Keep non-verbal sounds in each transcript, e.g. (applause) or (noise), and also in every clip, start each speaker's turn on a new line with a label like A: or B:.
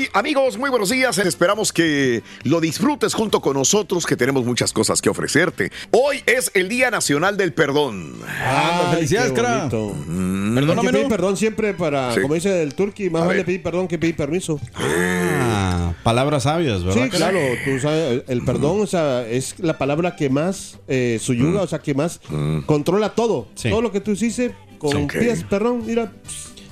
A: Hoy, amigos, muy buenos días. Esperamos que lo disfrutes junto con nosotros, que tenemos muchas cosas que ofrecerte. Hoy es el Día Nacional del Perdón.
B: Ah, felicidades, cara.
C: bonito.
B: Perdóname,
C: perdón siempre para,
A: Sí.
C: como dice el turqui, más
A: A
C: vale pedir perdón que pedir permiso.
B: Ah, palabras sabias, ¿verdad?
C: Sí, claro, tú sabes, el perdón o sea, es la palabra que más eh,
A: Mm.
C: suyuga, o sea, que más controla todo.
B: Sí.
C: Todo lo que tú hiciste, con
A: Ok.
C: pides perdón, mira.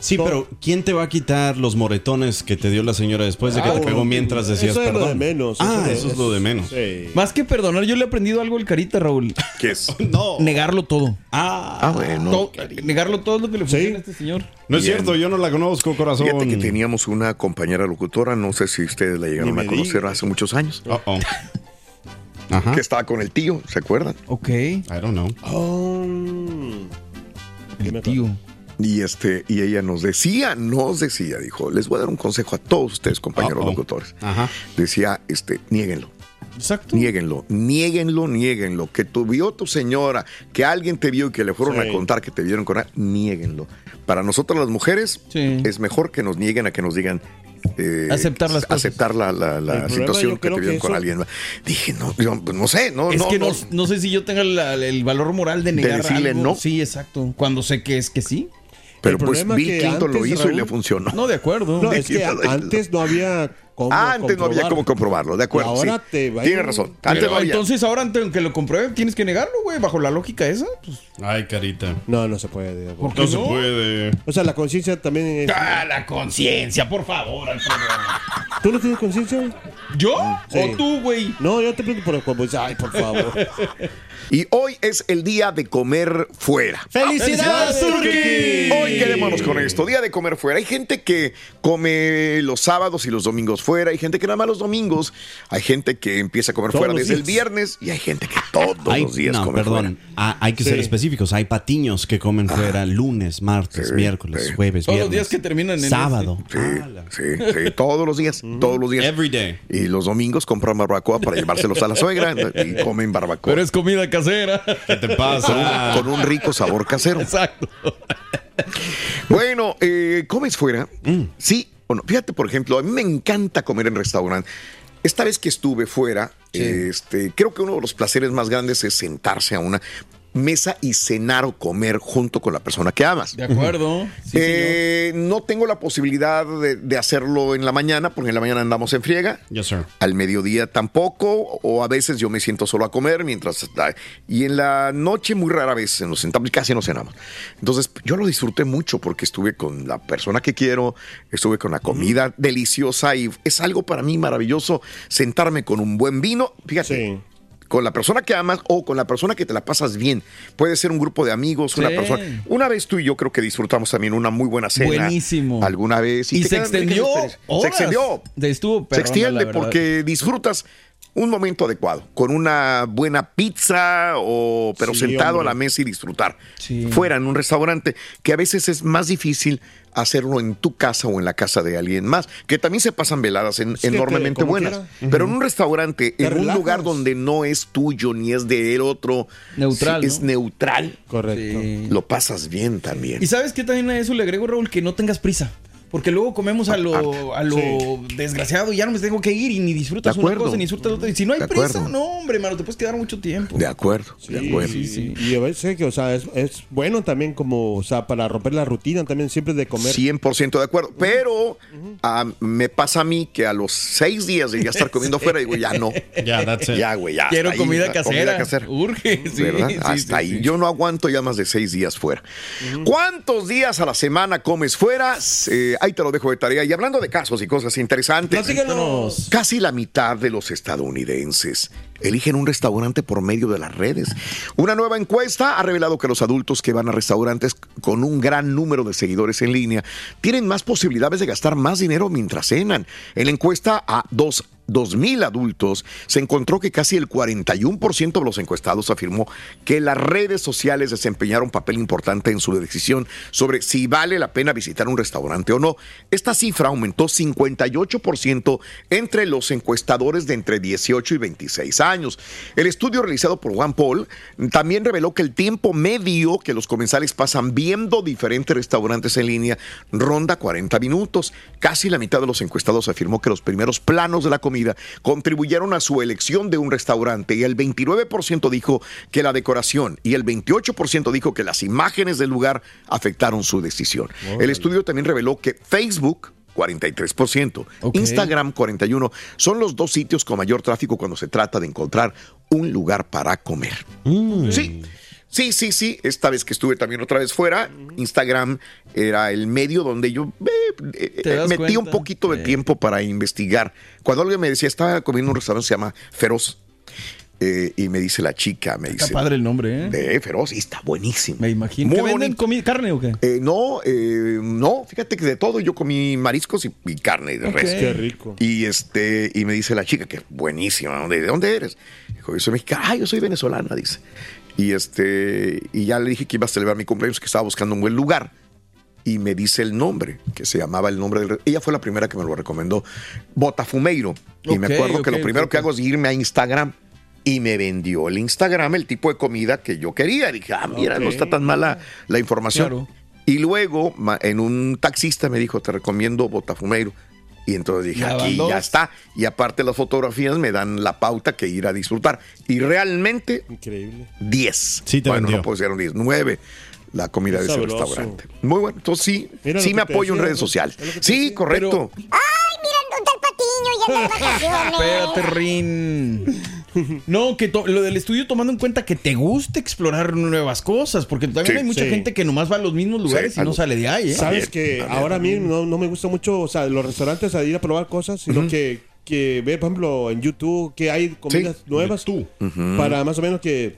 B: Sí,
C: todo.
B: pero ¿quién te va a quitar los moretones que te dio la señora después de que
C: Ah,
B: te pegó mientras decías
C: eso es lo
B: perdón?
C: de menos,
B: Ah,
C: eso
B: es lo de menos.
C: Sí.
D: Más que perdonar, yo le he aprendido algo al carita, Raúl.
A: ¿Qué es? (laughs)
B: No.
D: Negarlo todo.
B: Ah,
A: Ah, bueno.
D: Todo- negarlo todo es lo que le funciona a este señor.
B: no es cierto, yo no la conozco, corazón.
A: Fíjate que teníamos una compañera locutora, no sé si ustedes la llegaron a conocer hace muchos años,
B: Uh-oh. (laughs) Ajá.
A: que estaba con el tío, ¿se acuerdan?
D: Ok.
B: I don't know.
C: Oh, ¿Qué me
D: El tío.
A: Y este, y ella nos decía, nos decía, dijo, les voy a dar un consejo a todos ustedes, compañeros locutores.
B: Ajá.
A: Decía, este, niéguenlo.
D: Exacto.
A: Niéguenlo, niéguenlo, niéguenlo. Que tu vio tu señora, que alguien te vio y que le fueron
C: Sí.
A: a contar que te vieron con ella, niéguenlo. Para nosotros las mujeres
D: Sí.
A: es mejor que nos nieguen a que nos digan eh,
D: Aceptar las cosas.
A: aceptar la, la- situación que te
C: que
A: vieron con alguien. Dije, no, yo, pues, no sé, no,
D: Es
A: no,
D: que no,
A: no.
D: no sé si yo tenga la- el valor moral de negar
A: decirle
D: algo.
A: no.
D: Sí, exacto. Cuando sé que es que sí.
A: Pero pues Bill Clinton lo hizo y le funcionó.
D: No, de acuerdo. (laughs)
C: No, es que antes no había cómo
A: Ah, antes no había cómo comprobarlo, de acuerdo.
C: Y ahora
A: sí.
C: te va a
A: Tienes razón. Antes
D: Pero
A: no había.
D: entonces ahora, aunque lo compruebe, tienes que negarlo, güey. Bajo la lógica esa. Pues,
B: Ay, carita.
C: No, no se puede.
D: ¿Por qué
B: No se puede.
C: O sea, la conciencia también es...
D: Ah, la conciencia, por favor, Alfredo.
C: ¿Tú no tienes conciencia?
D: ¿Yo?
C: Sí.
D: ¿O tú, güey?
C: No, yo te pregunto por dices, ay, por favor. (laughs)
A: Y hoy es el día de comer fuera.
B: ¡Felicidades, Turki!
A: Hoy quedémonos con esto, día de comer fuera. Hay gente que come los sábados y los domingos fuera, hay gente que nada más los domingos, hay gente que empieza a comer
C: Todos
A: fuera desde el viernes y hay gente que todos
B: Hay-
A: los días
B: no,
A: come
B: perdón.
A: fuera.
B: Ah, hay que ser específicos. Hay patiños que comen fuera lunes, martes,
A: Sí,
B: miércoles,
A: sí.
B: jueves,
D: Todos los
B: viernes.
D: días que terminan en
B: Sábado.
A: Sí, sí, sí, todos los días, todos los días.
B: Every day.
A: Y los domingos compran barbacoa para llevárselos a la suegra y comen barbacoa.
D: Pero es comida casera.
B: ¿Qué te
A: con,
B: pasa?
A: un, con un rico sabor casero.
D: Exacto.
A: Bueno, eh, ¿comes fuera?
B: Mm.
A: Sí o no. Fíjate, por ejemplo, a mí me encanta comer en restaurante. Esta vez que estuve fuera, este, creo que uno de los placeres más grandes es sentarse a una mesa y cenar o comer junto con la persona que amas.
D: De acuerdo. Sí.
A: Eh, no tengo la posibilidad de, de hacerlo en la mañana, porque en la mañana andamos en friega.
B: Yes, sir.
A: Al mediodía tampoco, o a veces yo me siento solo a comer mientras. Y en la noche, muy rara vez nos sentamos, casi no cenamos. Entonces, yo lo disfruté mucho porque estuve con la persona que quiero, estuve con la comida deliciosa y es algo para mí maravilloso sentarme con un buen vino. Fíjate,
C: Sí.
A: Con la persona que amas o con la persona que te la pasas bien. Puede ser un grupo de amigos, una persona. Una vez tú y yo creo que disfrutamos también una muy buena cena.
D: Buenísimo.
A: Alguna vez.
D: Y se extendió horas.
A: Se extendió.
D: Estuvo
A: Se
D: perrona, la
A: extiende porque disfrutas un momento adecuado, con una buena pizza o pero
C: Sí,
A: sentado
C: hombre.
A: a la mesa y disfrutar.
D: Sí.
A: Fuera en un restaurante, que a veces es más difícil hacerlo en tu casa o en la casa de alguien más, que también se pasan veladas en-
C: te-
A: enormemente buenas. Pero en un restaurante,
C: Te
A: en un lugar donde no es tuyo ni es de el otro,
D: Neutral,
A: es neutral,
C: Correcto.
D: Sí.
A: lo pasas bien también.
D: Y sabes que también a eso le agrego, Raúl, que no tengas prisa. Porque luego comemos a lo, a lo
C: Sí.
D: desgraciado y ya no me tengo que ir y ni disfrutas
A: De
D: una cosa ni disfrutas otra. Y si no hay
A: De
D: prisa,
A: acuerdo.
D: no, hombre, mano, te puedes quedar mucho tiempo.
A: De acuerdo, de
C: Sí,
A: acuerdo.
C: sí,
D: sí.
C: Y a veces que, o sea, es, es bueno también como, o sea, para romper la rutina también siempre de comer.
A: 100% de acuerdo. Pero ah, me pasa a mí que a los seis días de ya estar (laughs) comiendo fuera, digo, ya no.
B: Ya, that's it.
A: Ya, güey, ya.
D: Quiero
A: hasta ahí,
D: comida casera.
A: casera.
D: Urge, sí,
A: ¿Verdad?
D: sí,
A: Hasta
D: sí,
A: ahí.
D: sí.
A: Yo no aguanto ya más de seis días fuera. ¿Cuántos días a la semana comes fuera? Eh, ahí te lo dejo de tarea. Y hablando de casos y cosas interesantes,
C: Platícanos.
A: casi la mitad de los estadounidenses eligen un restaurante por medio de las redes. Una nueva encuesta ha revelado que los adultos que van a restaurantes con un gran número de seguidores en línea tienen más posibilidades de gastar más dinero mientras cenan. En la encuesta a dos 2.000 adultos, se encontró que casi el 41% de los encuestados afirmó que las redes sociales desempeñaron un papel importante en su decisión sobre si vale la pena visitar un restaurante o no. Esta cifra aumentó 58% entre los encuestadores de entre 18 y 26 años. El estudio realizado por Juan Paul también reveló que el tiempo medio que los comensales pasan viendo diferentes restaurantes en línea ronda 40 minutos. Casi la mitad de los encuestados afirmó que los primeros planos de la comida contribuyeron a su elección de un restaurante y el 29% dijo que la decoración y el 28% dijo que las imágenes del lugar afectaron su decisión. El estudio también reveló que Facebook 43%,
D: Ok.
A: Instagram 41 son los dos sitios con mayor tráfico cuando se trata de encontrar un lugar para comer. Sí. Sí, sí, sí. Esta vez que estuve también otra vez fuera, Instagram era el medio donde yo eh, eh,
D: ¿Te das
A: metí un poquito de tiempo para investigar. Cuando alguien me decía, estaba comiendo en un restaurante que se llama Feroz, eh, y me dice la chica, me
D: Está
A: dice,
D: padre el nombre, ¿eh?
A: de Feroz, y está buenísimo.
D: Me imagino.
A: Muy
D: ¿Que venden
A: bonito.
D: comi- carne o qué?
A: Eh, no, eh, no, fíjate que de todo yo comí mariscos y, y carne de
D: Ok.
A: res.
C: Qué rico.
A: Y este, y me dice la chica que buenísima, ¿de dónde eres? Dijo, yo soy mexicana, ah, yo soy venezolana, dice. Y este, y ya le dije que iba a celebrar mi cumpleaños, que estaba buscando un buen lugar. Y me dice el nombre, que se llamaba el nombre del. Ella fue la primera que me lo recomendó, Botafumeiro. Y me acuerdo que
D: ok,
A: lo primero
D: ok.
A: que hago es irme a Instagram y me vendió el Instagram el tipo de comida que yo quería. Dije, ah, mira, no está tan mala la información.
D: Claro.
A: Y luego en un taxista me dijo, te recomiendo Botafumeiro. Y entonces dije, aquí
D: dos.
A: ya está. Y aparte las fotografías me dan la pauta que ir a disfrutar. Y realmente
C: Increíble.
A: 10.
B: Sí te
A: bueno,
B: vendió.
A: no puedo decir 10, 9 la comida de ese
C: Sabroso.
A: restaurante. Muy bueno. Entonces sí,
C: Mira
A: sí me apoyo en redes sociales. Sí,
C: decía.
A: correcto.
E: Ay, mira, ¿dónde está el patiño? Ya de (laughs) vacaciones.
D: Espérate, Rin. (laughs) No, que lo del estudio tomando en cuenta que te gusta explorar nuevas cosas, porque también
A: Sí,
D: hay mucha
C: sí.
D: gente que nomás va a los mismos lugares y no sale de ahí, ¿eh?
C: Sabes que
A: también.
C: ahora a mí no, no me gusta mucho, o sea, los restaurantes a ir a probar cosas, sino que, que ve, por ejemplo, en YouTube que hay comidas
A: Sí,
C: nuevas tú, para más o menos que,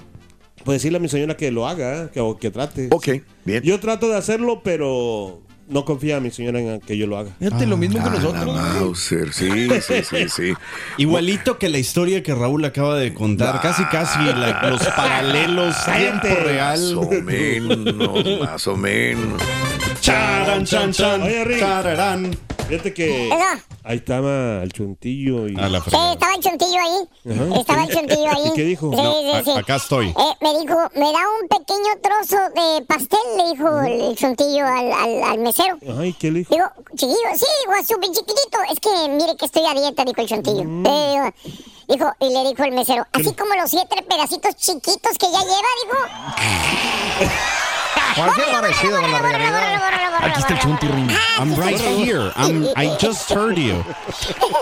C: pues decirle a mi señora que lo haga, que, o que trate.
A: Ok, bien.
C: Yo trato de hacerlo, pero no confía a mi señora en que yo lo haga.
D: Fíjate, lo mismo que
A: Ah,
D: nosotros.
A: Mauser, sí, sí, sí, sí. (laughs)
B: Igualito que la historia que Raúl acaba de contar, casi casi la- los paralelos, tiempo
A: Más
B: real.
A: o menos, más o menos.
B: Charan, chan, chan,
C: Oye, Rick.
B: chararán.
C: Fíjate que
E: Eso.
C: ahí estaba el chuntillo y...
B: A la
E: Sí,
B: fregada.
E: estaba el chontillo ahí.
C: Ajá.
E: Estaba el chontillo ahí.
C: ¿Y qué dijo?
E: Sí,
B: No,
E: sí,
B: a-
E: sí.
B: acá estoy.
E: Eh, me dijo, me da un pequeño trozo de pastel, le dijo el chontillo al, al, al mesero.
C: Ay, ¿qué le dijo?
E: Digo, chiquillo, sí, digo, súper chiquitito. Es que mire que estoy a dieta, dijo el chontillo.
C: Mm.
E: Eh, dijo, y le dijo el mesero, así como los siete pedacitos chiquitos que ya lleva, dijo. (laughs)
D: Cualquier parecido con la regalada. Aquí está el chunti, Rin.
B: I'm right here. I'm, I just heard you.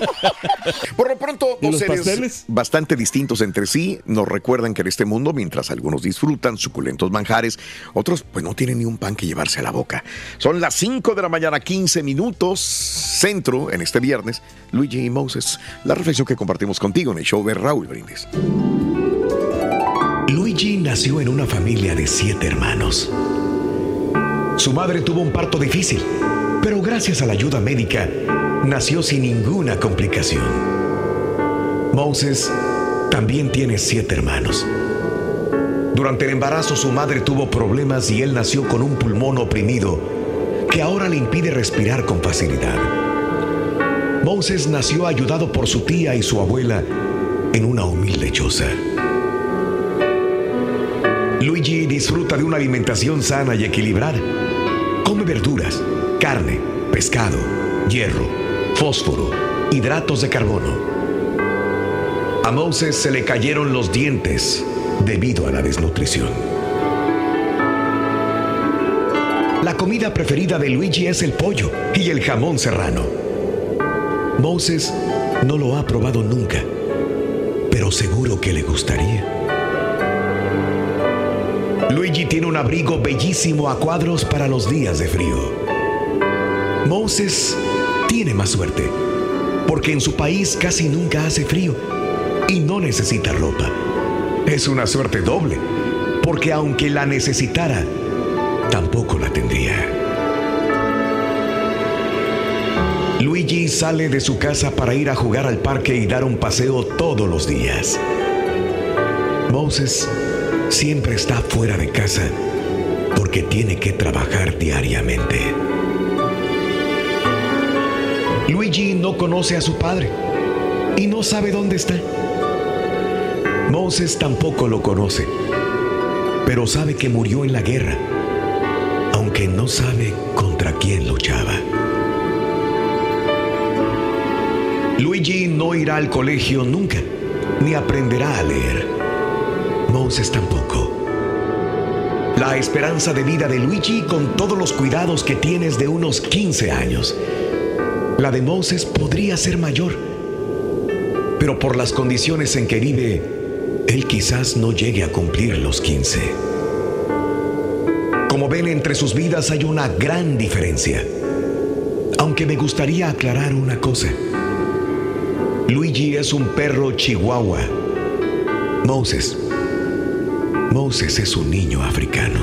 B: (laughs)
A: Por lo pronto,
C: ¿Y
A: dos
C: los
A: seres
C: pasteles?
A: bastante distintos entre sí nos recuerdan que en este mundo, mientras algunos disfrutan suculentos manjares, otros pues no tienen ni un pan que llevarse a la boca. Son las 5 de la mañana, 15 minutos, centro en este viernes. Luigi y Moses, la reflexión que compartimos contigo en el show de Raúl Brindis. Luigi nació en una familia de siete hermanos. Su madre tuvo un parto difícil, pero gracias a la ayuda médica, nació sin ninguna complicación. Moses también tiene siete hermanos. Durante el embarazo su madre tuvo problemas y él nació con un pulmón oprimido que ahora le impide respirar con facilidad. Moses nació ayudado por su tía y su abuela en una humilde choza. Luigi disfruta de una alimentación sana y equilibrada. Come verduras, carne, pescado, hierro, fósforo, hidratos de carbono. A Moses se le cayeron los dientes debido a la desnutrición. La comida preferida de Luigi es el pollo y el jamón serrano. Moses no lo ha probado nunca, pero seguro que le gustaría. Luigi tiene un abrigo bellísimo a cuadros para los días de frío. Moses tiene más suerte, porque en su país casi nunca hace frío y no necesita ropa. Es una suerte doble, porque aunque la necesitara, tampoco la tendría. Luigi sale de su casa para ir a jugar al parque y dar un paseo todos los días. Moses siempre está fuera de casa porque tiene que trabajar diariamente. Luigi no conoce a su padre y no sabe dónde está. Moses tampoco lo conoce, pero sabe que murió en la guerra, aunque no sabe contra quién luchaba. Luigi no irá al colegio nunca, ni aprenderá a leer. Moses tampoco. La esperanza de vida de Luigi con todos los cuidados que tienes de unos 15 años. La de Moses podría ser mayor, pero por las condiciones en que vive, él quizás no llegue a cumplir los 15. Como ven, entre sus vidas hay una gran diferencia. Aunque me gustaría aclarar una cosa. Luigi es un perro chihuahua. Moses. Moses es un niño africano.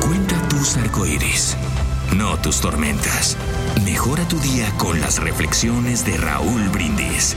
F: Cuenta tus arcoíris, no tus tormentas. Mejora tu día con las reflexiones de Raúl Brindis.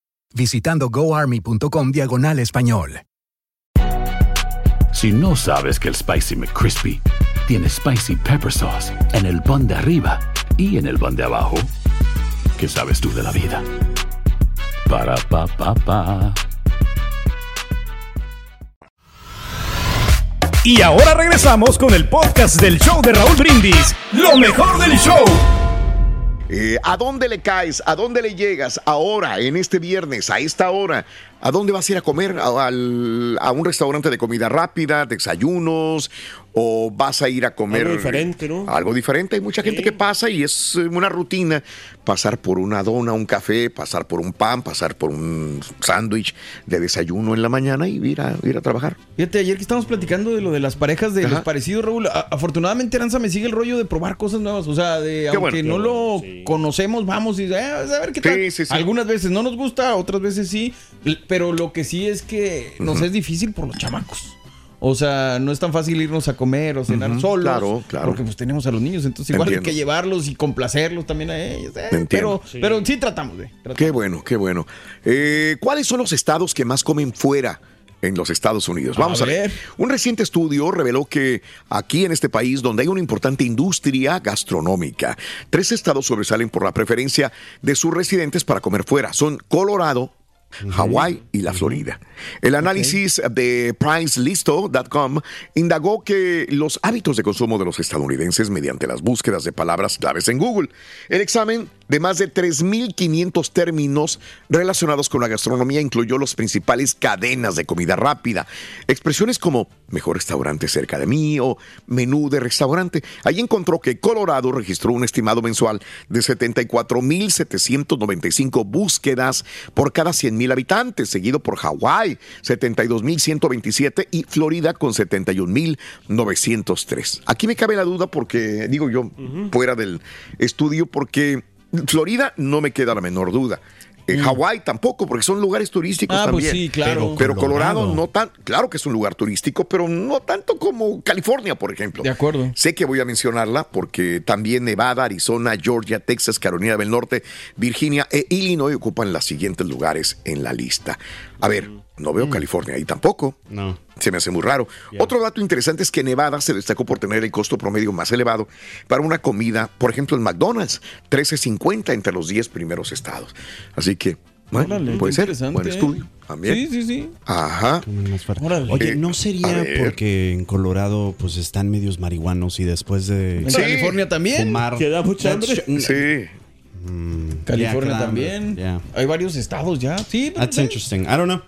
G: visitando goarmy.com diagonal español.
H: Si no sabes que el Spicy McCrispy tiene Spicy Pepper Sauce en el pan de arriba y en el pan de abajo, ¿qué sabes tú de la vida? Para, pa, pa, pa.
I: Y ahora regresamos con el podcast del show de Raúl Brindis. Lo mejor del show.
J: Eh, ¿A dónde le caes? ¿A dónde le llegas ahora, en este viernes, a esta hora? ¿A dónde vas a ir a comer? ¿A, al- a un restaurante de comida rápida, desayunos? ¿O vas a ir a comer
C: Algo diferente, ¿no?
J: Algo diferente. Hay mucha gente que pasa y es eh, una rutina pasar por una dona, un café, pasar por un pan, pasar por un sándwich de desayuno en la mañana y ir a, ir a trabajar.
D: Fíjate, ayer que estábamos platicando de lo de las parejas de
J: Ajá.
D: los parecidos, Raúl, a- afortunadamente Aranza me sigue el rollo de probar cosas nuevas. O sea, de aunque
J: bueno.
D: no lo conocemos, vamos y eh, a ver qué tal.
J: Sí, sí, sí.
D: Algunas veces no nos gusta, otras veces sí. Pero lo que sí es que nos es difícil por los chamacos. O sea, no es tan fácil irnos a comer o cenar solos.
A: claro, claro.
D: Porque pues tenemos a los niños, entonces igual hay que llevarlos y complacerlos también a ellos. eh,
A: Entiendo.
D: Pero, pero sí tratamos de.
A: Qué bueno, qué bueno. Eh, ¿Cuáles son los estados que más comen fuera? En los Estados Unidos.
D: A
A: Vamos a, ver.
D: ver.
A: Un reciente estudio reveló que aquí en este país, donde hay una importante industria gastronómica, tres estados sobresalen por la preferencia de sus residentes para comer fuera. Son Colorado, Hawái y la Florida. El análisis de PriceListo.com indagó que los hábitos de consumo de los estadounidenses mediante las búsquedas de palabras claves en Google. El examen de más de 3.500 términos relacionados con la gastronomía incluyó las principales cadenas de comida rápida. Expresiones como mejor restaurante cerca de mí o menú de restaurante. Ahí encontró que Colorado registró un estimado mensual de 74.795 búsquedas por cada 100.000 habitantes, seguido por Hawái, 72.127 y Florida con 71.903. Aquí me cabe la duda porque, digo yo, fuera del estudio, porque Florida no me queda la menor duda. En Hawái tampoco, porque son lugares turísticos
D: Ah, pues
A: también.
D: sí, claro.
A: Pero, pero Colorado.
D: Colorado.
A: no tan, claro que es un lugar turístico, pero no tanto como California, por ejemplo.
D: De acuerdo.
A: Sé que voy a mencionarla porque también Nevada, Arizona, Georgia, Texas, Carolina del Norte, Virginia e Illinois ocupan los siguientes lugares en la lista. A ver, no veo California ahí tampoco.
B: No.
A: Se me hace muy raro. Otro dato interesante es que Nevada se destacó por tener el costo promedio más elevado para una comida, por ejemplo, en McDonald's, 13.50 entre los 10 primeros estados. Así que, bueno,
D: Órale,
A: puede
D: qué
A: ser.
D: interesante,
A: Buen estudio también.
D: Sí, sí, sí.
A: Ajá.
B: Oye,
A: Eh,
B: ¿no sería porque en Colorado pues están medios marihuanos y después de
D: En California también.
B: fumar
C: ¿Que da mucha hambre?
B: That's-
A: Sí.
D: California
B: Yeah, claro.
D: también.
B: Yeah.
D: Hay varios estados ya. Sí,
B: That's interesting. I don't know.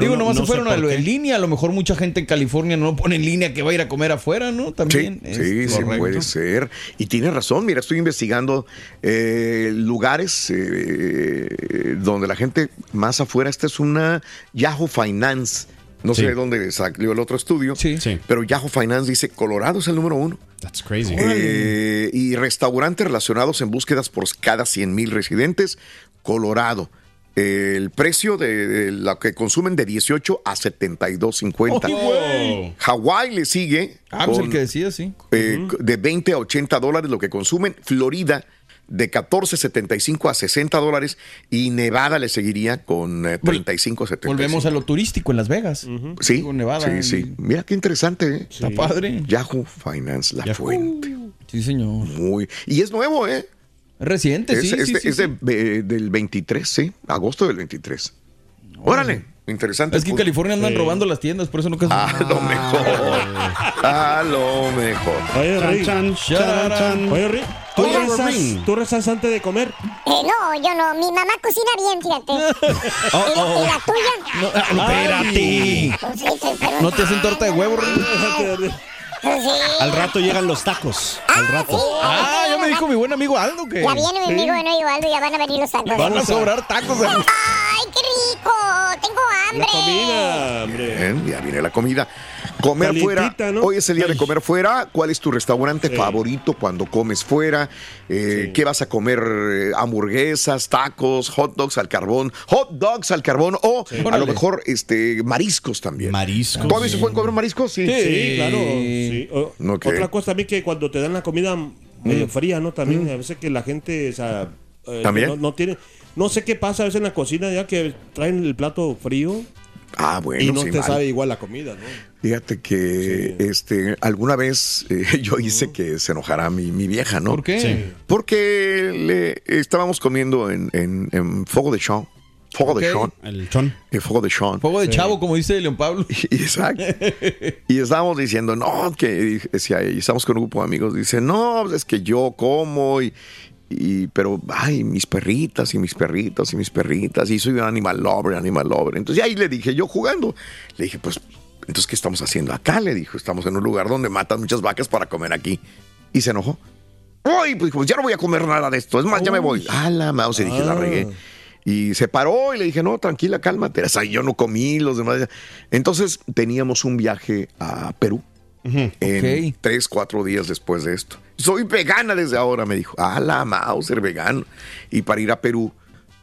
D: Digo, nomás
B: No
D: se
B: sé
D: fueron a
B: por
D: lo
B: qué.
D: en línea. A lo mejor mucha gente en California no pone en línea que va a ir a comer afuera, ¿no? También.
A: sí,
D: es
A: sí, puede ser. Y tienes razón, mira, estoy investigando eh, lugares eh, donde la gente más afuera, esta es una Yahoo Finance. No
B: Sí.
A: sé de dónde salió el otro estudio,
D: Sí.
B: Sí.
A: pero Yahoo Finance dice Colorado es el número uno.
B: That's crazy.
A: Eh, y restaurantes relacionados en búsquedas por cada 100 mil residentes, Colorado. El precio de, de lo que consumen de 18 a 72.50.
D: ¡Ay, güey!
A: Hawái le sigue
D: Ah, pues el
A: con,
D: que decía, sí.
A: eh, de 20 a 80 dólares lo que consumen. Florida de 14.75 a 60 dólares y Nevada le seguiría con eh, 35 75.
D: Volvemos a lo turístico en Las Vegas.
A: Sí,
D: Digo, Nevada.
A: sí, sí. Mira qué interesante. ¿eh?
D: Está padre.
A: Yahoo Finance, la
B: Yahoo.
A: fuente.
D: Sí, señor.
A: Muy. Y es nuevo, ¿eh?
D: Reciente,
A: Es,
D: sí.
A: es
D: sí,
A: de-
D: sí,
A: es de- eh, del 23, sí. Agosto del 23. Órale. Interesante.
D: Es que en
A: Pues,
D: California andan
C: Sí.
D: robando las tiendas, por eso nunca
A: A lo mejor. A lo mejor.
C: Oye, Rick.
B: chan, chan, chan.
C: Oye, Rick. ¿Tú
B: Oye,
C: rezas. ¿Tú rezas antes de comer?
E: Eh, no, yo no. Mi mamá cocina bien, fíjate. (laughs)
D: Oh,
E: ¿Y, la, y la tuya?
D: No, ah, espérate.
E: Pues sí, sí, pero-
D: ¿No te hacen torta de huevo, Rey?
E: Sí.
B: Al rato llegan los tacos. Al rato.
D: Ah, ya me dijo mi buen amigo Aldo que
E: Ya viene mi amigo de Nuevo Aldo ya van a venir los tacos.
D: van a sobrar tacos. de-
E: ¡Ay, qué rico! Tengo hambre.
C: La comida, hombre.
A: Bien, ya viene la comida. Comer
C: Calientita,
A: fuera.
C: ¿no?
A: Hoy es el día de comer fuera. ¿Cuál es tu restaurante favorito cuando comes fuera? Eh, ¿Qué vas a comer? Eh, hamburguesas, tacos, hot dogs al carbón, hot dogs al carbón o a lo mejor este mariscos también.
B: Mariscos.
A: ¿Todavía se pueden comer mariscos? Sí.
C: Sí, claro. Sí. O-
A: Ok.
C: Otra cosa también que cuando te dan la comida medio fría, ¿no? También a veces que la gente, o sea, eh,
A: ¿También?
C: No, no tiene, no sé qué pasa a veces en la cocina ya que traen el plato frío
A: Ah, bueno,
C: y no
A: sí,
C: te
A: mal.
C: sabe igual la comida, ¿no?
A: Fíjate que este alguna vez eh, (laughs) yo hice que se enojara mi, mi vieja, ¿no?
D: ¿Por qué?
B: Sí.
A: Porque le, estábamos comiendo en, en, en Fuego de Sean. Fuego de. Sean.
B: El chon.
A: En Fuego de Sean.
D: Fuego de chavo, como dice León Pablo. (laughs)
A: Y- Exacto. Y estábamos diciendo, no, que decía, y estamos con un grupo de amigos, dice, no, pues es que yo como y, y pero ay, mis perritas y mis perritos y mis perritas y soy un animal lover, animal lover. Entonces ahí le dije, yo jugando, le dije, pues, entonces, ¿qué estamos haciendo acá? Le dijo, estamos en un lugar donde matan muchas vacas para comer aquí. Y se enojó. Ay, pues, pues ya no voy a comer nada de esto. Es más, ya me voy. A la mouse, y dije, la
C: Ah.
A: regué. Y se paró y le dije, no, tranquila, cálmate. O sea, yo no comí, los demás. Entonces teníamos un viaje a Perú. En
D: Ok.
A: tres, cuatro días después de esto. Soy vegana desde ahora, me dijo. A la Mauser vegano. Y para ir a Perú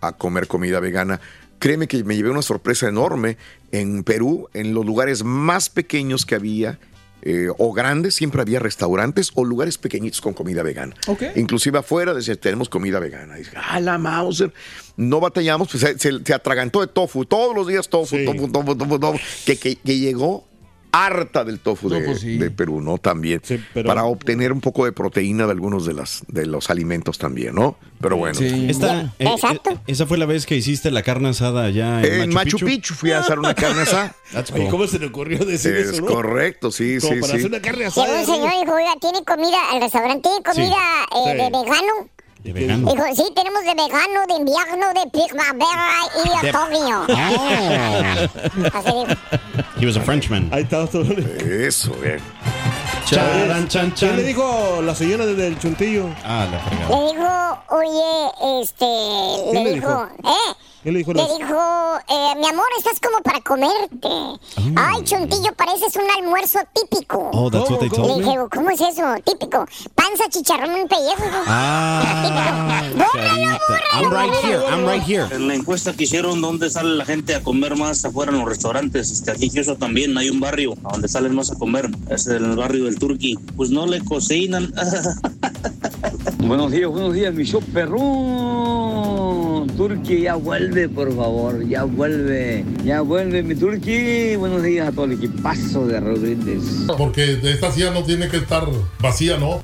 A: a comer comida vegana, créeme que me llevé una sorpresa enorme en Perú, en los lugares más pequeños que había. eh, o grandes, siempre había restaurantes o lugares pequeñitos con comida vegana. Inclusive afuera decía, tenemos comida vegana. Y dije, ah, la Mauser. No batallamos, pues se, se- se atragantó de tofu. Todos los días tofu, tofu, tofu, tofu, tofu. Que, que- que llegó harta del tofu
D: No,
A: de,
D: pues sí.
A: de Perú, ¿no? También.
C: pero-
A: Para obtener un poco de proteína de algunos de, las, de los alimentos también, ¿no? Pero bueno.
B: Esta- eh, eh, esa fue la vez que hiciste la carne asada allá en,
A: En Machu Picchu fui a hacer una carne asada. (laughs)
C: Oye,
B: cool.
C: ¿cómo se le ocurrió decir
A: Es
C: eso, no?
A: correcto, sí,
C: Como
A: sí,
C: para
A: sí.
C: hacer una carne
E: Llegó
C: asada.
E: un señor y dijo, oiga, ¿tiene comida al restaurante? ¿Tiene comida eh,
C: Sí.
E: de vegano?
B: De vegano.
E: Dijo, sí, tenemos de vegano, de invierno, de primavera y de otoño. (laughs)
B: Ah.
E: Así dijo.
B: He was a Frenchman.
C: Ahí está.
A: Eso, bien.
B: Charan, chan,
C: ¿Qué
B: chan.
C: le dijo la señora del chuntillo?
B: Ah, la fregada.
E: Le dijo, oye, este,
C: ¿Qué
E: le
C: le
E: dijo,
C: dijo?
E: ¿eh?
C: ¿Qué le dijo?
E: Le dijo, eh, mi amor, estás como para comerte. Ay, chuntillo, pareces un almuerzo típico.
B: Oh, that's what they
E: Le
B: told me.
E: dije, ¿cómo es eso? Típico. Panza, chicharrón, un pellejo.
B: Ah. (laughs) I'm right here, I'm right here.
K: En la encuesta que hicieron, ¿dónde sale la gente a comer más afuera en los restaurantes? Este, aquí en Houston también hay un barrio a donde salen más a comer. Es el barrio del Turqui. Pues no le cocinan. (laughs)
F: Buenos días, buenos días, mi show perrón. Turqui, ya vuelve, por favor, ya vuelve. Ya vuelve, mi Turqui. Buenos días a todo el equipazo de Brindis.
L: Porque de esta silla no tiene que estar vacía, ¿no?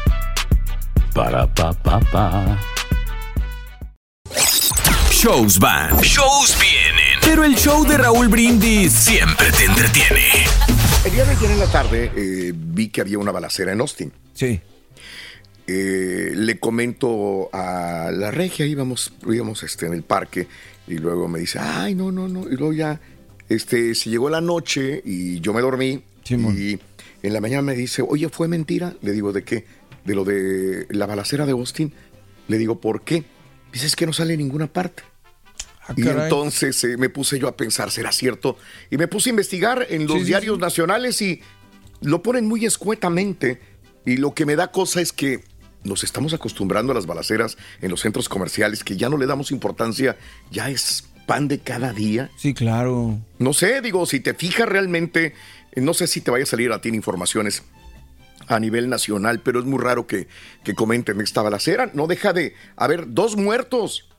M: Para pa pa pa.
N: Shows van, shows vienen, pero el show de Raúl Brindis siempre te entretiene.
A: El día de ayer en la tarde eh, vi que había una balacera en Austin.
D: Sí.
A: Eh, le comento a la regia, íbamos, íbamos este, en el parque, y luego me dice, ay, no, no, no. Y luego ya este, se llegó la noche y yo me dormí. y en la mañana me dice, oye, ¿fue mentira? Le digo, ¿de qué? De lo de la balacera de Austin. Le digo, ¿por qué? Dice, es que no sale en ninguna parte. y
D: caray.
A: entonces eh, me puse yo a pensar, ¿será cierto? Y me puse a investigar en los
D: Sí, sí,
A: diarios nacionales y lo ponen muy escuetamente. Y lo que me da cosa es que nos estamos acostumbrando a las balaceras en los centros comerciales, que ya no le damos importancia, ya es pan de cada día.
D: Sí, claro.
A: No sé, digo, si te fijas realmente, no sé si te vaya a salir a ti informaciones a nivel nacional, pero es muy raro que, que comenten esta balacera. No deja de haber dos muertos,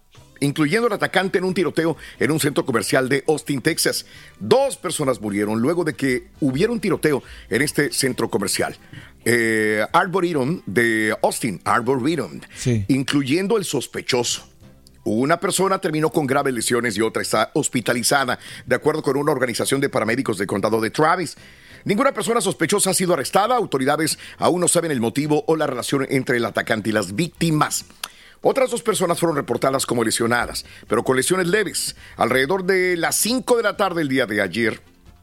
A: incluyendo el atacante en un tiroteo en un centro comercial de Austin, Texas. Dos personas murieron luego de que hubiera un tiroteo en este centro comercial. Eh, Arboretum de Austin, Arboretum, incluyendo el sospechoso. Una persona terminó con graves lesiones y otra está hospitalizada, de acuerdo con una organización de paramédicos del condado de Travis. Ninguna persona sospechosa ha sido arrestada. Autoridades aún no saben el motivo o la relación entre el atacante y las víctimas. Otras dos personas fueron reportadas como lesionadas, pero con lesiones leves. Alrededor de las 5 de la tarde el día de ayer,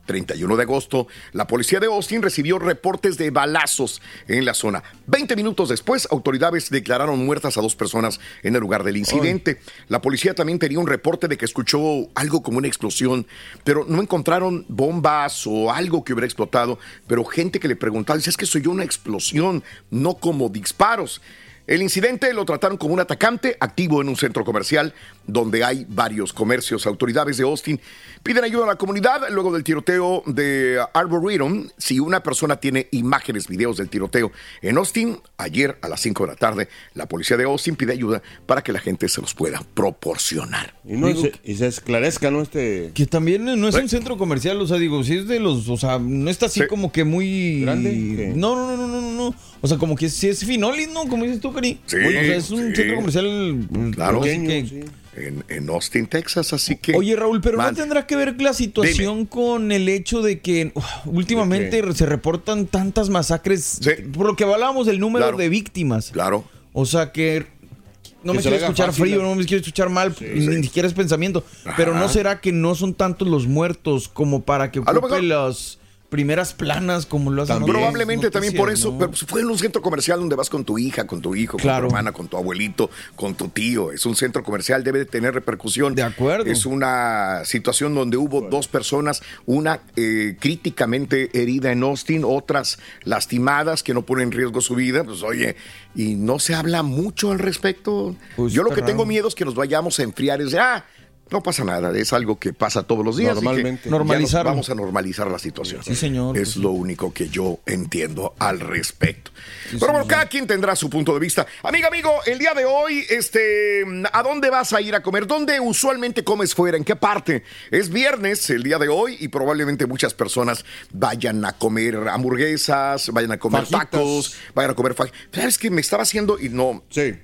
A: 31 de agosto, la policía de Austin recibió reportes de balazos en la zona. Veinte minutos después, autoridades declararon muertas a dos personas en el lugar del incidente. La policía también tenía un reporte de que escuchó algo como una explosión, pero no encontraron bombas o algo que hubiera explotado. Pero gente que le preguntaba, dice, es que soy una explosión, no como disparos. El incidente lo trataron como un atacante activo en un centro comercial donde hay varios comercios. Autoridades de Austin piden ayuda a la comunidad luego del tiroteo de Arboretum. Si una persona tiene imágenes, videos del tiroteo en Austin, ayer a las 5 de la tarde, la policía de Austin pide ayuda para que la gente se los pueda proporcionar.
C: Y, no,
D: Digo
C: se, y se esclarezca, ¿no? Este...
D: Que también no es un centro comercial, o sea, digo, si es de los, o sea, no está así como que muy
C: ¿Grande?
D: No, no, no, no, no, no. O sea, como que si es Finolis, ¿no? Como dices tú, Cari.
A: Sí,
D: o sea, es un
A: sí.
D: centro comercial
A: Claro,
D: así que-
A: en, en Austin, Texas, así que...
D: Oye, Raúl, pero
A: Man,
D: no tendrá que ver la situación con el hecho de que uf, últimamente se reportan tantas masacres, por lo que hablábamos del número
A: Claro.
D: de víctimas.
A: Claro.
D: O sea que no
C: Que
D: me
C: se
D: quiero escuchar
C: fácil,
D: frío,
C: ¿no?
D: me quiero escuchar mal, ni siquiera es pensamiento. Pero. ¿no será que no son tantos los muertos como para que
A: A lo
D: ocupe
A: mejor-
D: las primeras planas como lo hacen otras
A: Probablemente también por eso,
D: ¿no?
A: pero fue en un centro comercial donde vas con tu hija, con tu hijo,
D: Claro.
A: con tu hermana, con tu abuelito, con tu tío. Es un centro comercial, debe de tener repercusión. De
D: acuerdo.
A: Es una situación donde hubo dos personas, una eh, críticamente herida en Austin, otras lastimadas que no ponen en riesgo su vida. Pues oye, y no se habla mucho al respecto.
D: Pues
A: Yo lo que tengo miedo es que nos vayamos a enfriar. Es de, ah, no pasa nada, es algo que pasa todos los días. que
C: Normalmente.
D: Normalizarlo.
A: Vamos a normalizar la situación.
D: Sí, señor.
A: Es lo único que yo entiendo al respecto. Pero bueno, cada quien tendrá su punto de vista. Amiga, amigo, el día de hoy, este, ¿a dónde vas a ir a comer? ¿Dónde usualmente comes fuera? ¿En qué parte? Es viernes el día de hoy y probablemente muchas personas vayan a comer hamburguesas, vayan a comer
C: Fajitas.
A: tacos, vayan a comer fajitas. ¿Sabes qué? Me estaba haciendo, y no,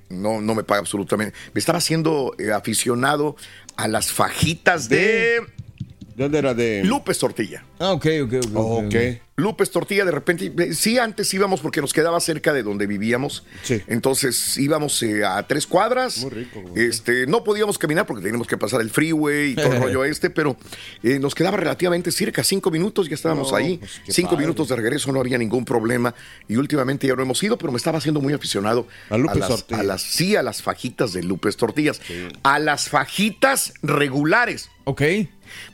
A: no, no me paga absolutamente, me estaba haciendo eh, aficionado a las fajitas de...
C: ¿De dónde era? De...
A: Lupes Tortilla.
D: Ah, ok, ok, ok.
C: Ok.
A: Lupes Tortilla, de repente, eh, sí, antes íbamos porque nos quedaba cerca de donde vivíamos. Entonces íbamos eh, a tres cuadras.
C: Muy rico,
A: Este, no podíamos caminar porque teníamos que pasar el freeway y todo el (laughs) rollo este, pero eh, nos quedaba relativamente cerca, cinco minutos, ya estábamos
C: No,
A: ahí.
C: pues,
A: cinco
C: padre.
A: minutos de regreso, no había ningún problema. Y últimamente ya no hemos ido, pero me estaba haciendo muy aficionado
C: A Lupes
A: las,
C: Tortilla.
A: a las, sí, a las fajitas de Lupes Tortillas. A las fajitas regulares.
D: Ok.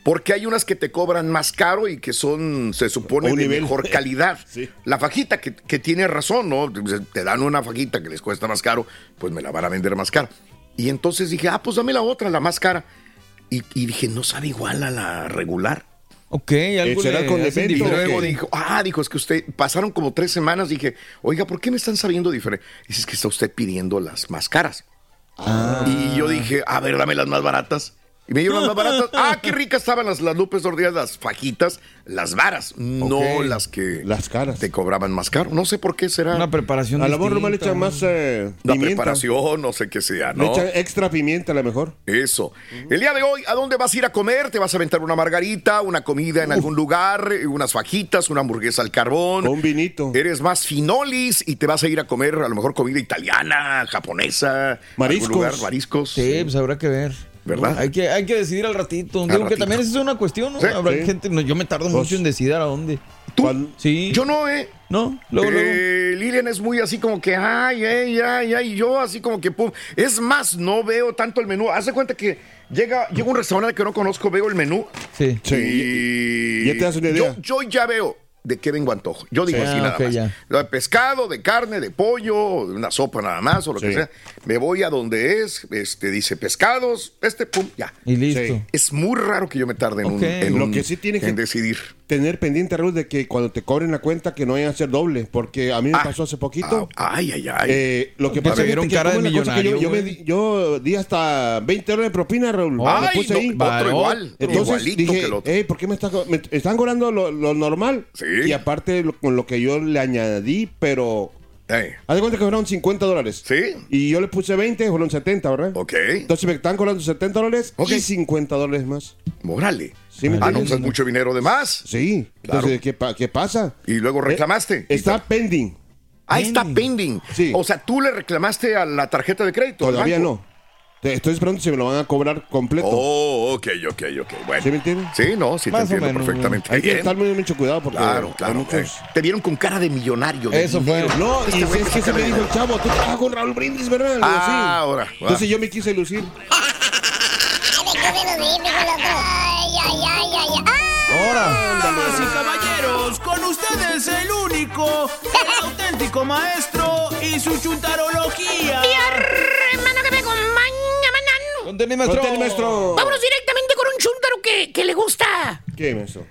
A: Porque hay unas que te cobran más caro y que son, se supone,
C: Un
A: de
C: nivel.
A: mejor (laughs) calidad.
C: Sí.
A: La fajita que, que tiene razón, ¿no? Te dan una fajita que les cuesta más caro, pues me la van a vender más caro. Y entonces dije, ah, pues dame la otra, la más cara. Y, y dije, no sabe igual a la regular.
D: Ok, algo
C: ¿Será
D: le
C: con
A: Y luego dijo, ah, dijo, es que usted, pasaron como tres semanas, dije, oiga, ¿por qué me están sabiendo diferente? Dice, es que está usted pidiendo las más caras.
D: Ah.
A: Y yo dije, a ver, dame las más baratas. Y me dieron las más baratas. (laughs) Ah, qué ricas estaban las, las lupes tortillas, las fajitas, las varas, no las que
C: Las caras.
A: te cobraban más caro. No sé por qué será
D: Una preparación
C: A lo mejor nomás le echan más eh,
A: la
C: pimienta.
A: preparación, no sé qué sea,
C: Le
A: ¿no?
C: echan extra pimienta a lo mejor.
A: Eso. El día de hoy, ¿a dónde vas a ir a comer? ¿Te vas a aventar una margarita, una comida en algún lugar, unas fajitas, una hamburguesa al carbón?
C: Un vinito.
A: Eres más finolis y te vas a ir a comer a lo mejor comida italiana, japonesa,
C: Mariscos.
A: algún lugar, mariscos.
D: Sí, pues habrá que ver.
A: ¿Verdad?
D: Hay que, hay que decidir al ratito.
A: Al
D: Digo que
A: ratito.
D: también esa es una cuestión, ¿no?
A: Sí,
D: Habrá
C: sí.
D: gente. no, yo me tardo
C: Pues-
D: mucho en decidir a dónde.
A: ¿Tú?
C: ¿Cuál?
D: Sí.
A: Yo no, ¿eh?
D: No, luego, luego.
A: Lilian es muy así como que, ay, ay, ay, ay, yo así como que, pum. Es más, no veo tanto el menú. Haz de cuenta que llega, llega un restaurante que no conozco, veo el menú
D: Sí.
C: Sí.
A: y
C: Ya te das una idea.
A: Yo, yo ya veo de qué vengo antojo. Yo digo
D: Sí.
A: así
D: Ah,
A: nada más.
D: ya.
A: Lo de pescado, de carne, de pollo, de una sopa nada más o lo que sea. Me voy a donde es, este dice pescados, este, pum, ya.
D: Y listo.
C: Sí.
A: Es muy raro que yo me tarde en, un, en
C: Lo
A: un-
C: que sí tiene
A: en
C: que-
A: decidir.
C: Tener pendiente, Raúl, de que cuando te cobren la cuenta que no vayan a hacer doble. Porque a mí me
A: Ah.
C: pasó hace poquito.
A: Ah, ay, ay, ay.
C: Eh, lo que pasa es que
D: cara de
C: cosa que yo,
D: millonario,
C: yo, me di, yo di hasta 20 dólares de propina, Raúl. Me
A: Ay,
C: puse
A: no,
C: ahí.
A: otro igual,
C: Entonces dije,
A: que el otro.
C: "Ey, ¿por qué me, está, co- me están cobrando lo, lo normal?
A: Sí.
C: Y aparte lo- con lo que yo le añadí, pero...
A: Eh,
C: Haz de cuenta que fueron 50 dólares.
A: Sí.
C: Y yo le puse 20, fueron 70, ¿verdad?
A: ok.
C: Entonces me están cobrando 70 dólares
A: Ok.
C: y 50 dólares más.
A: Morale.
C: Sí, ¿me
A: ah, no,
C: entiendes?
A: pues es mucho dinero de más.
C: Sí.
A: Claro.
C: Entonces, ¿qué, pa- qué pasa?
A: Y luego reclamaste.
C: Eh, está pending.
A: Ahí está pending.
C: Sí.
A: O sea, tú le reclamaste a la tarjeta de crédito.
C: Todavía no. Estoy esperando si me lo van a cobrar completo.
A: Oh, ok, ok, ok. Bueno.
C: ¿Sí me entiendes?
A: Sí, no, sí
D: Más o
A: te entiendo
D: menos,
A: perfectamente.
C: Hay que estar muy mucho cuidado porque
A: Claro, claro.
C: muchos-
A: eh. Te vieron con cara de millonario. de
D: Eso fue.
C: No,
A: Este
C: y
A: güey
C: es que se me dijo el chavo, tú trabajas con Raúl Brindis, ¿verdad? Digo,
A: Ah,
C: sí.
A: ahora.
C: Entonces yo me quise lucir. (laughs)
E: Ay, ay, ay, ay, ay.
D: Ahora.
O: Damas y caballeros, con ustedes el único, el (laughs) auténtico maestro
D: y su chuntarología.
O: Y hermano que me acompaña,
D: maestro.
C: Maestro.
O: Vámonos directamente con un chuntaro que, que le gusta.
C: ¿Qué, maestro?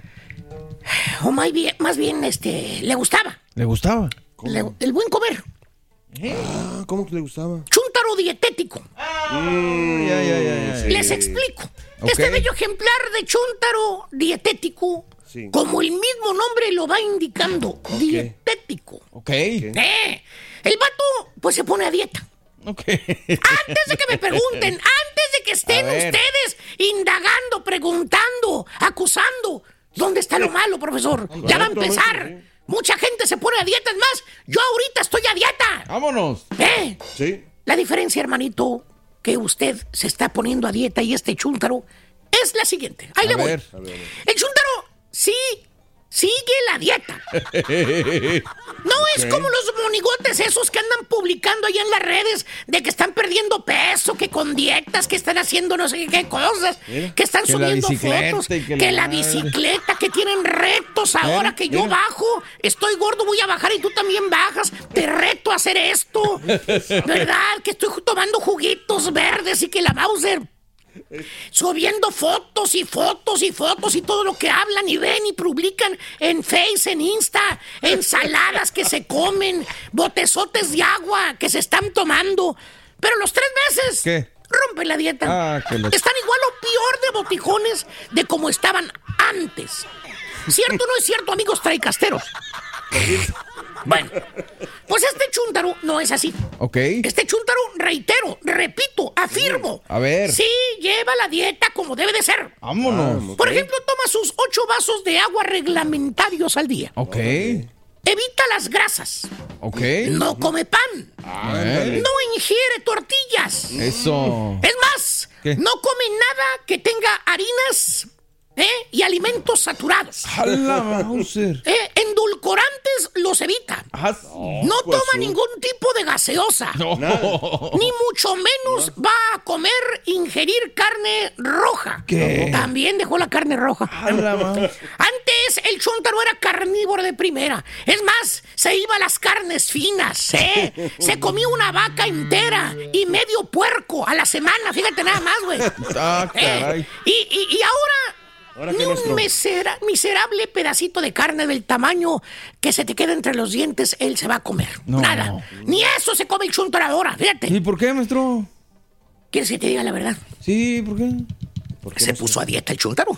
O: O más bien, más bien, este, le gustaba.
D: ¿Le gustaba?
O: Le- el buen comer.
C: Ah, ¿Cómo que le gustaba?
O: Dietético.
C: Mm,
D: ya, ya, ya.
O: Les explico.
D: Ok.
O: Este bello ejemplar de chúntaro dietético,
C: Sí.
O: como el mismo nombre lo va indicando, dietético.
D: Ok.
O: Eh, el vato, pues se pone a dieta.
D: Ok.
O: Antes de que me pregunten, (laughs) antes de que estén ustedes indagando, preguntando, acusando, ¿dónde está lo malo, profesor? Ya va a empezar. Mucha gente se pone a dieta, es más, yo ahorita estoy a dieta.
D: Vámonos.
O: ¿Eh?
C: Sí.
O: La diferencia, hermanito, que usted se está poniendo a dieta y este chúntaro es la siguiente. Ahí
D: A
O: le voy.
D: ver.
O: El chúntaro sí sigue la dieta. No es como los monigotes esos que andan publicando ahí en las redes de que están perdiendo peso, que con dietas, que están haciendo no sé qué cosas, que están
D: Que
O: subiendo fotos,
D: que
O: que,
D: la
O: la bicicleta, que tienen retos ahora que yo bajo, estoy gordo, voy a bajar y tú también bajas, te reto a hacer esto, (laughs) ¿verdad? Que estoy tomando juguitos verdes y que la Mauser subiendo fotos y fotos y fotos y todo lo que hablan y ven y publican en Face, en Insta, ensaladas que se comen, botezotes de agua que se están tomando. Pero los tres meses
D: ¿Qué?
O: rompen la dieta.
D: Ah, que
O: Están igual o peor de botijones de como estaban antes. ¿Cierto o no es cierto, amigos traicasteros? Bueno, pues este chúntaro no es así.
D: Ok.
O: Este chúntaro, reitero, repito, afirmo.
D: A ver.
O: Sí, lleva la dieta como debe de ser.
D: Vámonos.
O: Por ejemplo, toma sus ocho vasos de agua reglamentarios al día.
D: Ok.
O: Evita las grasas.
D: Ok.
O: No come pan. No ingiere tortillas.
D: Eso.
O: Es más,
D: ¿Qué?
O: no come nada que tenga harinas ¿eh? y alimentos saturados.
D: A la Mauser.
O: Eh, endulcorantes los evita.
D: Ah,
O: No
C: pues
O: toma
C: sí.
O: ningún tipo de gaseosa.
D: No.
O: Ni mucho menos va a comer, ingerir carne roja.
D: ¿Qué?
O: También dejó la carne roja.
D: La.
O: Antes el chuntaro era carnívoro de primera. Es más, se iba a las carnes finas, ¿eh? (laughs) Se comía una vaca entera y medio puerco a la semana. Fíjate nada más, güey.
D: Ah,
O: ¿Eh? y- y ahora,
C: ¿Ahora
O: ni
C: qué,
O: un
C: maestro?
O: misera- miserable pedacito de carne del tamaño que se te queda entre los dientes, él se va a comer.
D: No.
O: Nada. Ni eso se come el chuntaro ahora, fíjate.
D: ¿Y por qué, maestro?
O: ¿Quieres que te diga la verdad?
D: Sí, ¿por qué?
O: Se puso a dieta el chuntaro.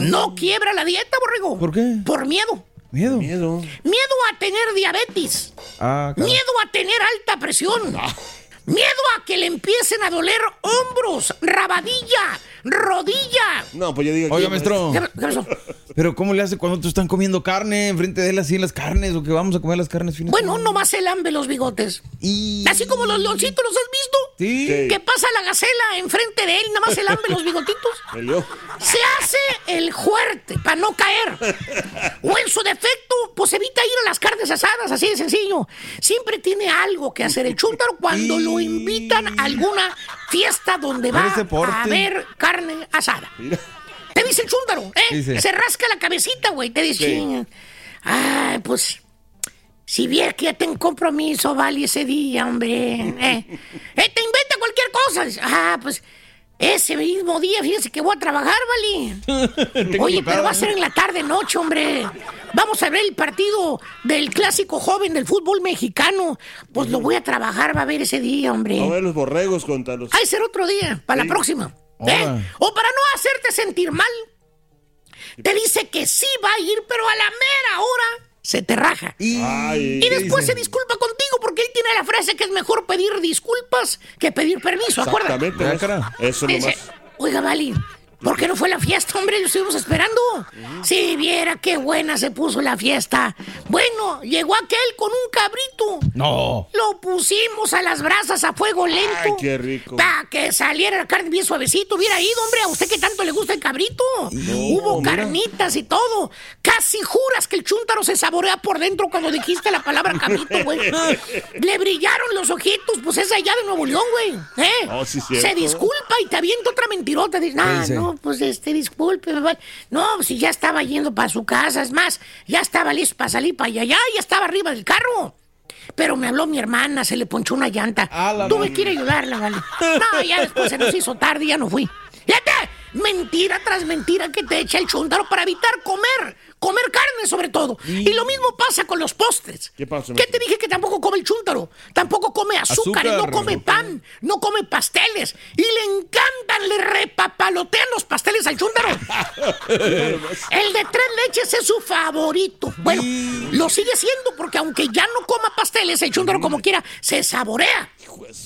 O: No quiebra la dieta, borrego.
D: ¿Por qué?
O: Por miedo.
D: Miedo.
C: Miedo.
O: Miedo a tener diabetes.
D: Ah.
O: Miedo a tener alta presión. Miedo a que le empiecen a doler hombros, rabadilla, rodilla.
C: No, pues yo digo.
D: Oiga, maestro.
O: ¿Qué, qué pasó?
D: Pero ¿cómo le hace cuando te están comiendo carne enfrente de él así las carnes o que vamos a comer las carnes finas?
O: Bueno, nomás se lambe los bigotes.
D: Y...
O: Así como los leoncitos, ¿los has visto?
D: Sí.
C: Sí.
O: Que pasa la gacela enfrente de él, nada más se lambe los bigotitos. (laughs) Se hace el fuerte para no caer. O en su defecto, pues evita ir a las carnes asadas, así de sencillo. Siempre tiene algo que hacer el chúntaro cuando lo invitan a alguna fiesta donde va a haber carne asada. Te dice el chúntaro, ¿eh?
D: Dice.
O: Se rasca la cabecita, güey. Te dice,
C: Sí.
O: "Chinga. ay, pues, si viera que ya tengo compromiso, vale, ese día, hombre. Eh, (laughs) Eh, te inventa cualquier cosa. Dice, Ah, pues, ese mismo día, fíjese que voy a trabajar, vale. (laughs)
D: Tengo
O: Oye, pero va a
D: ¿eh?
O: ser en la tarde noche, hombre. Vamos a ver el partido del clásico joven del fútbol mexicano. Pues lo voy a trabajar, va a ver ese día, hombre.
C: A ver los borregos contra los.
O: Hay ser otro día, para
C: Sí.
O: la próxima. ¿Eh? O para no hacerte sentir mal, te dice que sí va a ir, pero a la mera hora se te raja.
D: Y,
C: Ay.
O: Y después
D: dice?
O: se disculpa contigo porque él tiene la frase que es mejor pedir disculpas que pedir permiso, ¿acuerdas?
C: Exactamente. Eso nomás.
O: oiga, Vali, ¿por qué no fue la fiesta, hombre? Lo estuvimos esperando. Si viera qué buena se puso la fiesta. Bueno, llegó aquel con un cabrito.
D: No.
O: Lo pusimos a las brasas a fuego lento.
C: Ay, qué rico.
O: Para que saliera la carne bien suavecito. Hubiera ido, hombre, a usted que tanto le gusta el cabrito. Hubo
C: mira.
O: carnitas y todo. Casi juras que el chúntaro se saborea por dentro cuando dijiste la palabra cabrito, güey. (laughs) Le brillaron los ojitos, pues es allá de Nuevo León, güey. ¿Eh?
C: Oh, sí,
O: se disculpa y te avienta otra mentirota. Dice, ah, no, pues este, disculpe. No, si ya estaba yendo para su casa, es más, ya estaba listo para salir para allá, ya estaba arriba del carro. Pero me habló mi hermana, se le ponchó una llanta.
D: la
O: Tuve que ir a ayudarla, ¿vale? No, ya después se nos hizo tarde y ya no fui. Fíjate, mentira tras mentira que te echa el chúntaro para evitar comer. Comer carne sobre todo. Y lo mismo pasa con los postres.
C: ¿Qué pasa?
O: ¿Qué te dije que tampoco come el chúntaro? Tampoco come azúcar,
C: Azúcar.
O: no come pan, no come pasteles. Y le encantan, le repapalotean los pasteles al chúntaro. (laughs) El de tres leches es su favorito. Bueno, lo sigue siendo porque aunque ya no coma pasteles, el chúntaro como quiera se saborea.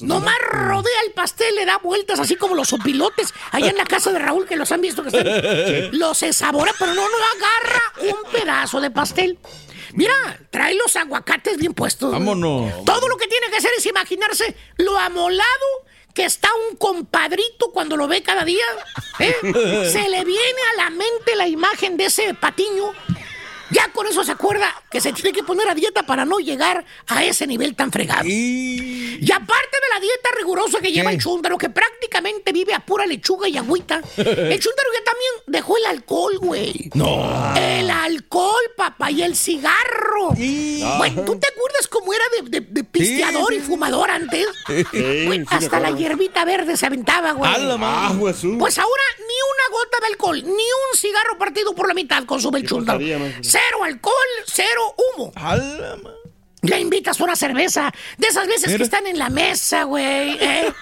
O: Nomás rodea el pastel, le da vueltas así como los opilotes allá en la casa de Raúl que los han visto que están.
C: Sí.
O: Lo se sabora, pero no, no agarra un pedazo de pastel. Mira, trae los aguacates bien puestos.
D: Vámonos.
O: Todo lo que tiene que hacer es imaginarse lo amolado que está un compadrito cuando lo ve cada día. ¿eh? (laughs) Se le viene a la mente la imagen de ese patiño. Ya con eso se acuerda que se tiene que poner a dieta para no llegar a ese nivel tan fregado. Y aparte de la dieta rigurosa que lleva el chúndaro, que prácticamente vive a pura lechuga y agüita, (laughs) el chúndaro ya también dejó el alcohol, güey.
D: No.
O: El alcohol, papá, y el cigarro. Bueno, ¿tú te acuerdas cómo era de, de- de pisteador y fumador antes?
C: Sí,
O: Güey,
C: sí
O: hasta la hierbita verde se aventaba, güey.
C: A la. Ah, Jesús.
O: Pues ahora ni una gota de alcohol, ni un cigarro partido por la mitad consume el chúndaro. Cero alcohol, cero humo. Le invitas una cerveza. De esas veces que están en la mesa, güey. ¿eh?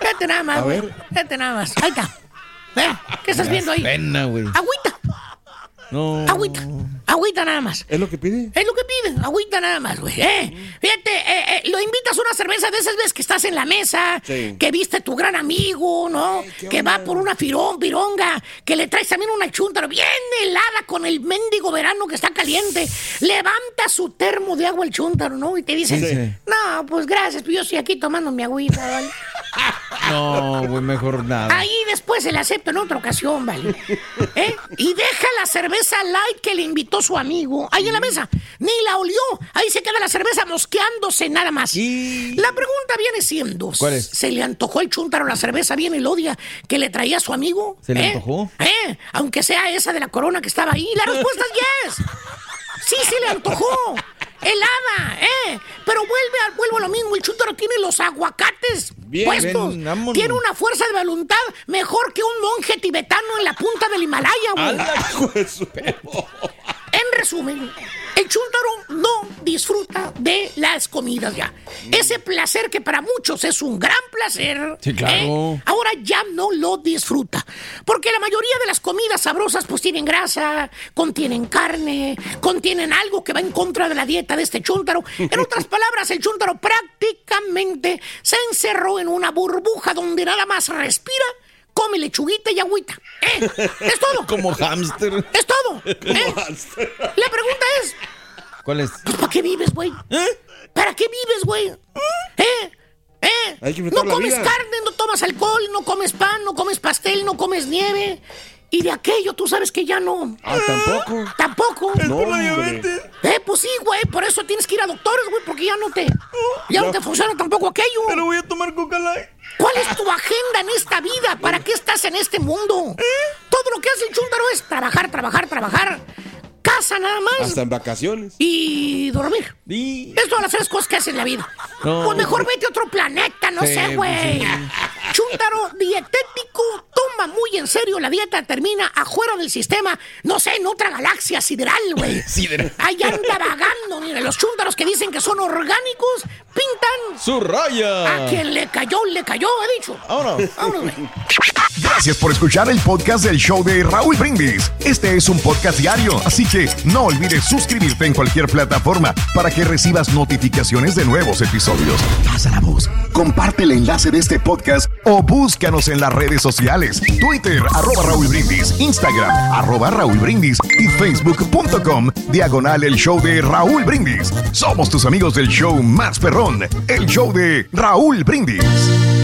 O: Vete nada más, güey. Vete nada más. Ahí está. ¿Eh? ¿Qué estás viendo ahí?
D: Pena, güey.
O: Agüita.
D: No.
O: Agüita. Agüita nada más.
C: ¿Es lo que pide?
O: Es lo que piden, agüita nada más, güey. ¿eh? Fíjate, eh, eh, lo invitas a una cerveza de esas veces que estás en la mesa,
C: Sí.
O: que viste tu gran amigo, ¿no? que va por una firón, pironga, que le traes también una chuntara bien helada con el mendigo verano que está caliente. Levanta su termo de agua el chuntaro, ¿no? Y te dice,
D: Sí, sí.
O: no, pues gracias, pues yo estoy aquí tomando mi agüita, ¿vale? (laughs)
D: No, güey, mejor nada.
O: Ahí después se le acepta en otra ocasión, ¿vale? ¿Eh? Y deja la cerveza light que le invitó su amigo ahí en la mesa. Ni la olió. Ahí se queda la cerveza mosqueándose nada más. La pregunta viene siendo:
D: ¿Cuál es?
O: ¿Se le antojó el chúntaro la cerveza bien elodia que le traía su amigo?
D: ¿Se le
O: ¿Eh?
D: antojó?
O: ¿Eh? Aunque sea esa de la corona que estaba ahí. La respuesta es yes. Sí, se le antojó. Helada, ¿eh? Pero vuelve a, vuelvo a lo mismo. El chúntaro tiene los aguacates
D: Bien,
O: puestos. tiene una fuerza de voluntad mejor que un monje tibetano en la punta del Himalaya, güey. En resumen, el chúntaro no disfruta de las comidas ya. Ese placer que para muchos es un gran placer,
D: Sí, claro.
O: ¿eh? ahora ya no lo disfruta. Porque la mayoría de las comidas sabrosas pues tienen grasa, contienen carne, contienen algo que va en contra de la dieta de este chúntaro. En (laughs) otras palabras, el chúntaro prácticamente se encerró en una burbuja donde nada más respira, come lechuguita y agüita. ¿eh? Es todo. (laughs)
D: Como hámster.
O: Es todo. (laughs) ¿eh? La pregunta es,
D: ¿Cuál es?
O: pues, ¿para qué vives, güey? ¿Para qué vives, güey? ¿Eh? ¿Eh?
C: Hay que
O: No comes
C: vida.
O: carne, no tomas alcohol, no comes pan, no comes pastel, no comes nieve. Y de aquello tú sabes que ya no.
C: Ah, tampoco.
O: Tampoco.
C: No, hombre.
O: Eh, pues sí, güey, por eso tienes que ir a doctores, güey, porque ya no te. Ya no te funciona tampoco aquello.
D: Pero voy a tomar coca light.
O: ¿Cuál es tu agenda en esta vida? ¿Para qué estás en este mundo? Todo lo que hace el chúntaro es trabajar, trabajar, trabajar. Casa nada más.
C: Hasta en vacaciones.
O: Y dormir. Es todas las tres cosas que hace en la vida.
C: No.
O: Pues mejor vete a otro planeta, no
C: Sí,
O: sé, güey.
C: sí.
O: Chúntaro dietético toma muy en serio la dieta, termina afuera del sistema, no sé, en otra galaxia sideral, güey. (laughs)
D: Sideral.
O: Ahí anda vagando, mira, los chúntaros que dicen que son orgánicos, pintan.
D: ¡Su raya!
O: A quien le cayó, le cayó, he dicho.
D: Vámonos,
O: güey.
P: Gracias por escuchar el podcast del show de Raúl Brindis. Este es un podcast diario, así que no olvides suscribirte en cualquier plataforma para que recibas notificaciones de nuevos episodios. Pasa la voz, comparte el enlace de este podcast o búscanos en las redes sociales. Twitter, arroba Raúl Brindis, Instagram, arroba Raúl Brindis y facebook.com, diagonal el show de Raúl Brindis. Somos tus amigos del show más perrón, el show de Raúl Brindis.